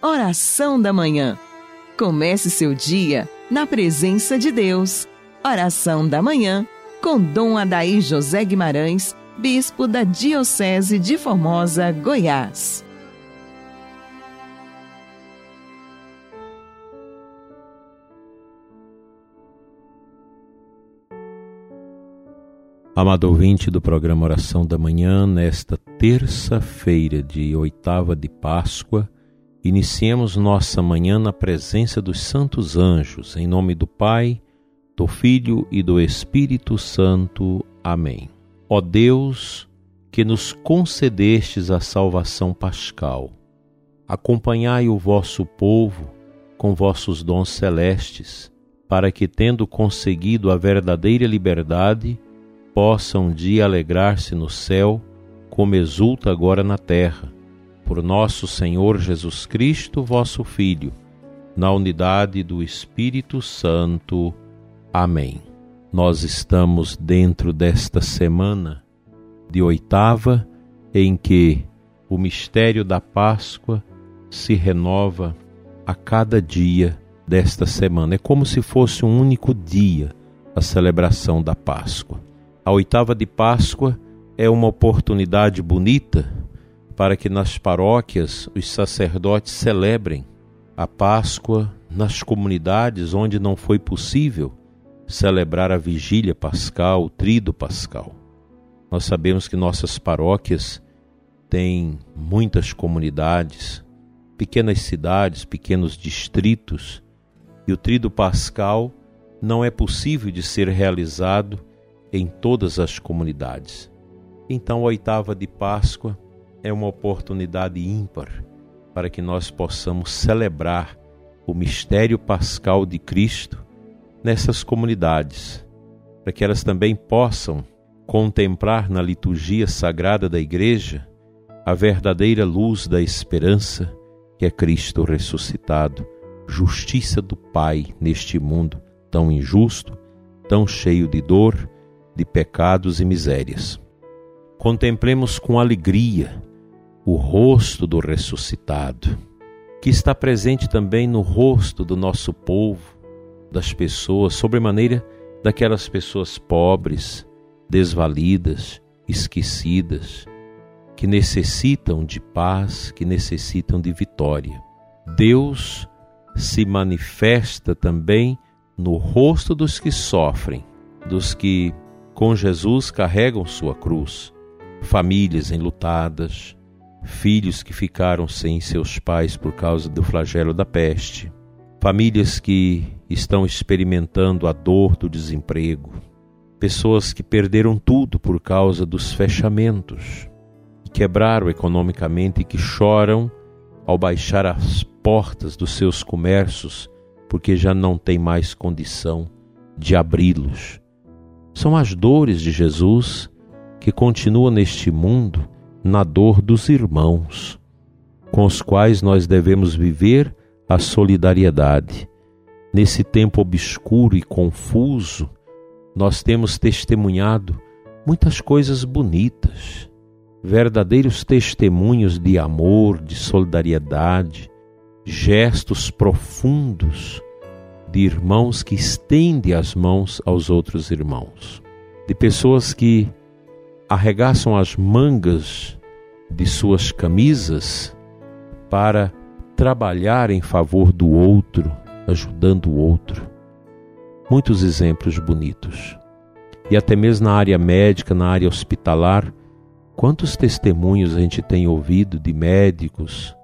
Oração da Manhã. Comece seu dia na presença de Deus. Oração da Manhã com Dom Adaí José Guimarães, Bispo da Diocese de Formosa, Goiás. Amado ouvinte do programa Oração da Manhã, nesta terça-feira de oitava de Páscoa, Iniciemos nossa manhã na presença dos santos anjos, em nome do Pai, do Filho e do Espírito Santo. Amém. Ó Deus, que nos concedestes a salvação pascal, acompanhai o vosso povo com vossos dons celestes, para que, tendo conseguido a verdadeira liberdade, possam um dia alegrar-se no céu, como exulta agora na terra por nosso Senhor Jesus Cristo, vosso Filho, na unidade do Espírito Santo. Amém. Nós estamos dentro desta semana de oitava em que o mistério da Páscoa se renova a cada dia desta semana. É como se fosse um único dia a celebração da Páscoa. A oitava de Páscoa é uma oportunidade bonita para que nas paróquias os sacerdotes celebrem a Páscoa nas comunidades onde não foi possível celebrar a vigília pascal, o trido pascal. Nós sabemos que nossas paróquias têm muitas comunidades, pequenas cidades, pequenos distritos, e o trido pascal não é possível de ser realizado em todas as comunidades. Então, a oitava de Páscoa é uma oportunidade ímpar para que nós possamos celebrar o mistério pascal de Cristo nessas comunidades, para que elas também possam contemplar na liturgia sagrada da Igreja a verdadeira luz da esperança que é Cristo ressuscitado, justiça do Pai neste mundo tão injusto, tão cheio de dor, de pecados e misérias. Contemplemos com alegria o rosto do ressuscitado, que está presente também no rosto do nosso povo, das pessoas, sobremaneira daquelas pessoas pobres, desvalidas, esquecidas, que necessitam de paz, que necessitam de vitória. Deus se manifesta também no rosto dos que sofrem, dos que com Jesus carregam sua cruz, famílias enlutadas, filhos que ficaram sem seus pais por causa do flagelo da peste, famílias que estão experimentando a dor do desemprego, pessoas que perderam tudo por causa dos fechamentos, que quebraram economicamente e que choram ao baixar as portas dos seus comércios porque já não tem mais condição de abri-los. São as dores de Jesus que continuam neste mundo na dor dos irmãos, com os quais nós devemos viver a solidariedade. Nesse tempo obscuro e confuso, nós temos testemunhado muitas coisas bonitas, verdadeiros testemunhos de amor, de solidariedade, gestos profundos de irmãos que estendem as mãos aos outros irmãos, de pessoas que arregaçam as mangas de suas camisas para trabalhar em favor do outro, ajudando o outro. Muitos exemplos bonitos. E até mesmo na área médica, na área hospitalar, quantos testemunhos a gente tem ouvido de médicos,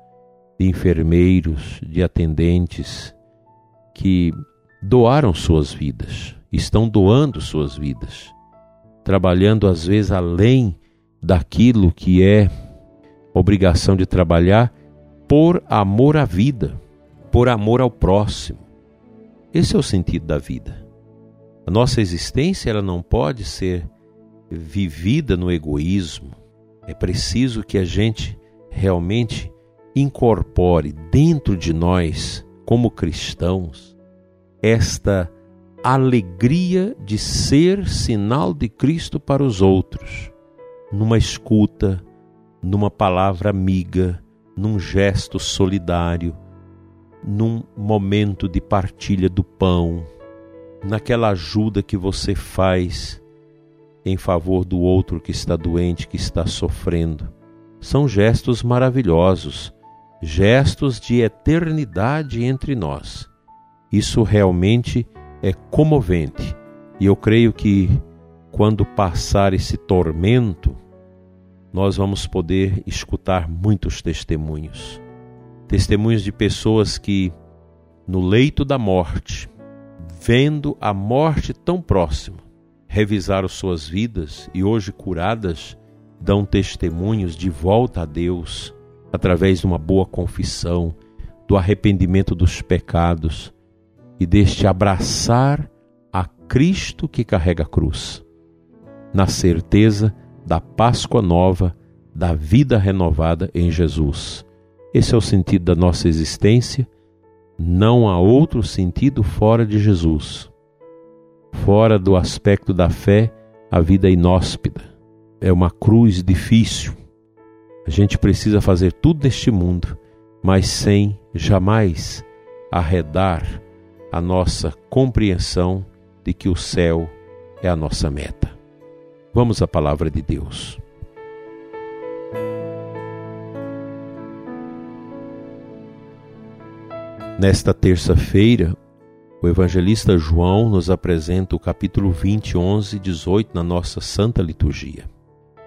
de enfermeiros, de atendentes que doaram suas vidas, estão doando suas vidas trabalhando às vezes além daquilo que é obrigação de trabalhar por amor à vida, por amor ao próximo. Esse é o sentido da vida. A nossa existência ela não pode ser vivida no egoísmo. É preciso que a gente realmente incorpore dentro de nós, como cristãos, esta alegria de ser sinal de Cristo para os outros, numa escuta, numa palavra amiga, num gesto solidário, num momento de partilha do pão, naquela ajuda que você faz em favor do outro que está doente, que está sofrendo. São gestos maravilhosos, gestos de eternidade entre nós. Isso realmente é comovente e eu creio que quando passar esse tormento, nós vamos poder escutar muitos testemunhos. Testemunhos de pessoas que, no leito da morte, vendo a morte tão próxima, revisaram suas vidas e hoje curadas, dão testemunhos de volta a Deus através de uma boa confissão, do arrependimento dos pecados e deste abraçar a Cristo que carrega a cruz, na certeza da Páscoa nova, da vida renovada em Jesus. Esse é o sentido da nossa existência. Não há outro sentido fora de Jesus. Fora do aspecto da fé, a vida é inóspita. É uma cruz difícil. A gente precisa fazer tudo neste mundo, mas sem jamais arredar a nossa compreensão de que o céu é a nossa meta. Vamos à palavra de Deus. Nesta terça-feira, o evangelista João nos apresenta o capítulo 20, 11 e 18 na nossa santa liturgia.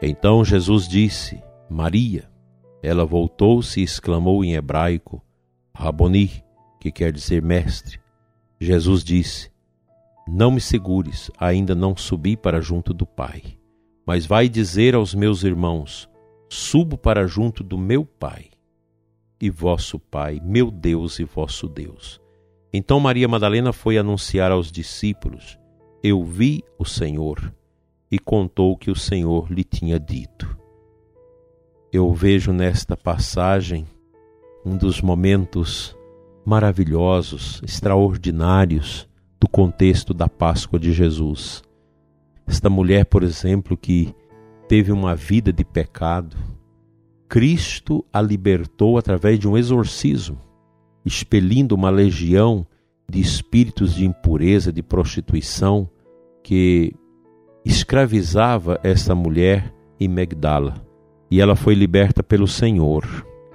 Então Jesus disse: Maria. Ela voltou-se e exclamou em hebraico: Raboni, que quer dizer mestre. Jesus disse: Não me segures, ainda não subi para junto do Pai. Mas vai dizer aos meus irmãos: Subo para junto do meu Pai e vosso Pai, meu Deus e vosso Deus. Então Maria Madalena foi anunciar aos discípulos: Eu vi o Senhor, e contou o que o Senhor lhe tinha dito. Eu vejo nesta passagem um dos momentos maravilhosos, extraordinários do contexto da Páscoa de Jesus. Esta mulher, por exemplo, que teve uma vida de pecado, Cristo a libertou através de um exorcismo, expelindo uma legião de espíritos de impureza, de prostituição, que escravizava essa mulher em Megdala. E ela foi liberta pelo Senhor,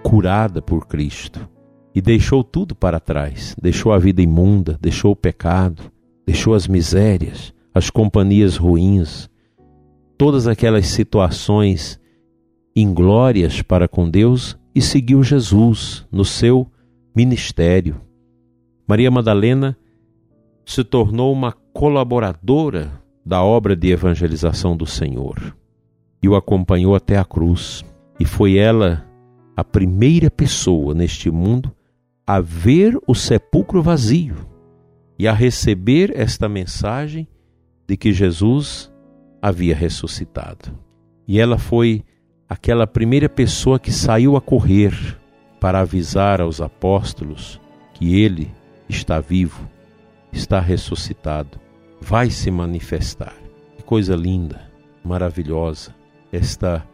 curada por Cristo e deixou tudo para trás. Deixou a vida imunda, deixou o pecado, deixou as misérias, as companhias ruins, todas aquelas situações inglórias para com Deus e seguiu Jesus no seu ministério. Maria Madalena se tornou uma colaboradora da obra de evangelização do Senhor e o acompanhou até a cruz. E foi ela a primeira pessoa neste mundo a ver o sepulcro vazio e a receber esta mensagem de que Jesus havia ressuscitado. E ela foi aquela primeira pessoa que saiu a correr para avisar aos apóstolos que ele está vivo, está ressuscitado, vai se manifestar. Que coisa linda, maravilhosa, esta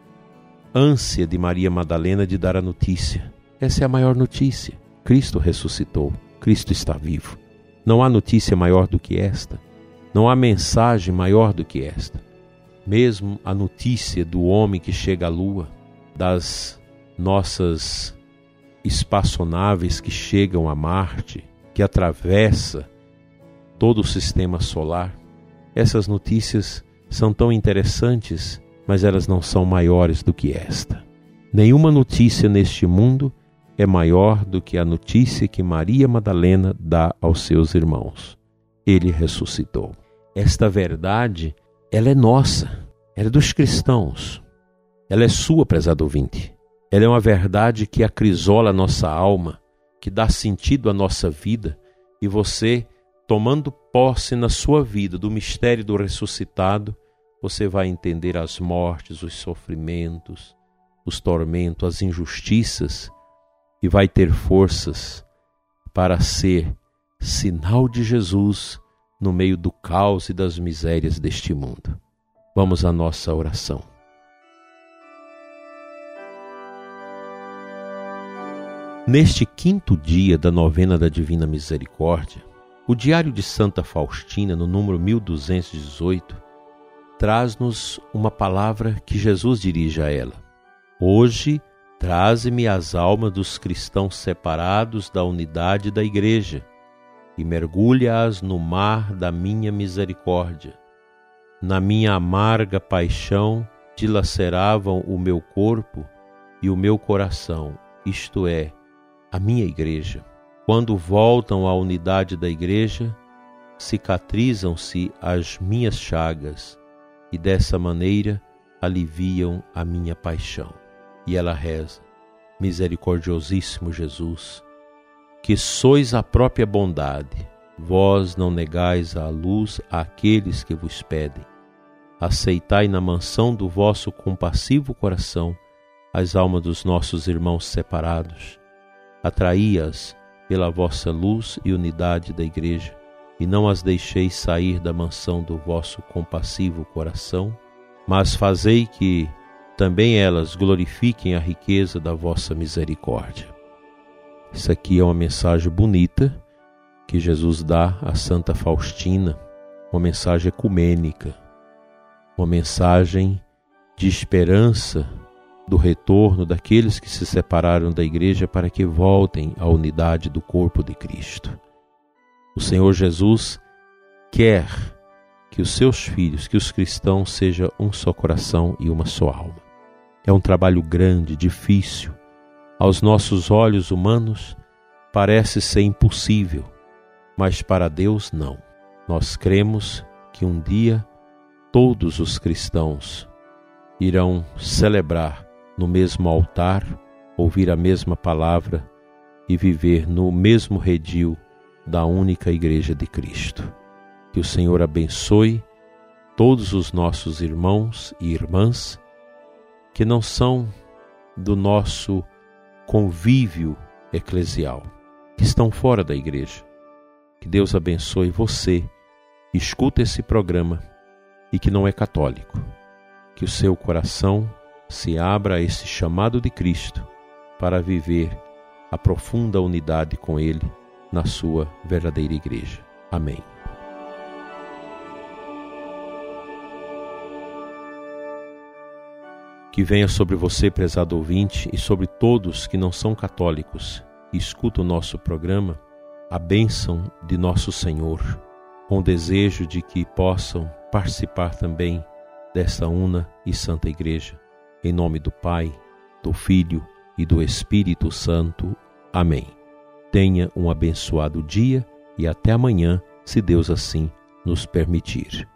ânsia de Maria Madalena de dar a notícia. Essa é a maior notícia. Cristo ressuscitou, Cristo está vivo. Não há notícia maior do que esta, não há mensagem maior do que esta. Mesmo a notícia do homem que chega à lua, das nossas espaçonaves que chegam a Marte, que atravessa todo o sistema solar, essas notícias são tão interessantes, mas elas não são maiores do que esta. Nenhuma notícia neste mundo é maior do que a notícia que Maria Madalena dá aos seus irmãos. Ele ressuscitou. Esta verdade, ela é nossa, ela é dos cristãos. Ela é sua, prezado ouvinte. Ela é uma verdade que acrisola a nossa alma, que dá sentido à nossa vida, e você, tomando posse na sua vida do mistério do ressuscitado, você vai entender as mortes, os sofrimentos, os tormentos, as injustiças e vai ter forças para ser sinal de Jesus no meio do caos e das misérias deste mundo. Vamos à nossa oração. Neste quinto dia da novena da Divina Misericórdia, o Diário de Santa Faustina, no número 1218, traz-nos uma palavra que Jesus dirige a ela. Hoje, traze-me as almas dos cristãos separados da unidade da Igreja e mergulha-as no mar da minha misericórdia. Na minha amarga paixão, dilaceravam o meu corpo e o meu coração, isto é, a minha igreja. Quando voltam à unidade da igreja, cicatrizam-se as minhas chagas e dessa maneira aliviam a minha paixão. E ela reza: Misericordiosíssimo Jesus, que sois a própria bondade, vós não negais a luz àqueles que vos pedem. Aceitai na mansão do vosso compassivo coração as almas dos nossos irmãos separados Atraí-as pela vossa luz e unidade da Igreja, e não as deixeis sair da mansão do vosso compassivo coração, mas fazei que também elas glorifiquem a riqueza da vossa misericórdia. Isso aqui é uma mensagem bonita que Jesus dá a Santa Faustina, uma mensagem ecumênica, uma mensagem de esperança do retorno daqueles que se separaram da igreja para que voltem à unidade do corpo de Cristo. O Senhor Jesus quer que os seus filhos, que os cristãos sejam um só coração e uma só alma. É um trabalho grande, difícil. Aos nossos olhos humanos parece ser impossível, mas para Deus não. Nós cremos que um dia todos os cristãos irão celebrar no mesmo altar, ouvir a mesma palavra e viver no mesmo redil da única Igreja de Cristo. Que o Senhor abençoe todos os nossos irmãos e irmãs que não são do nosso convívio eclesial, que estão fora da igreja. Que Deus abençoe você, escuta esse programa e que não é católico. Que o seu coração se abra a esse chamado de Cristo para viver a profunda unidade com Ele na sua verdadeira igreja. Amém. Que venha sobre você, prezado ouvinte, e sobre todos que não são católicos e escutam o nosso programa, a bênção de nosso Senhor, com o desejo de que possam participar também desta una e santa igreja em nome do Pai, do Filho e do Espírito Santo. Amém. Tenha um abençoado dia e até amanhã, se Deus assim nos permitir.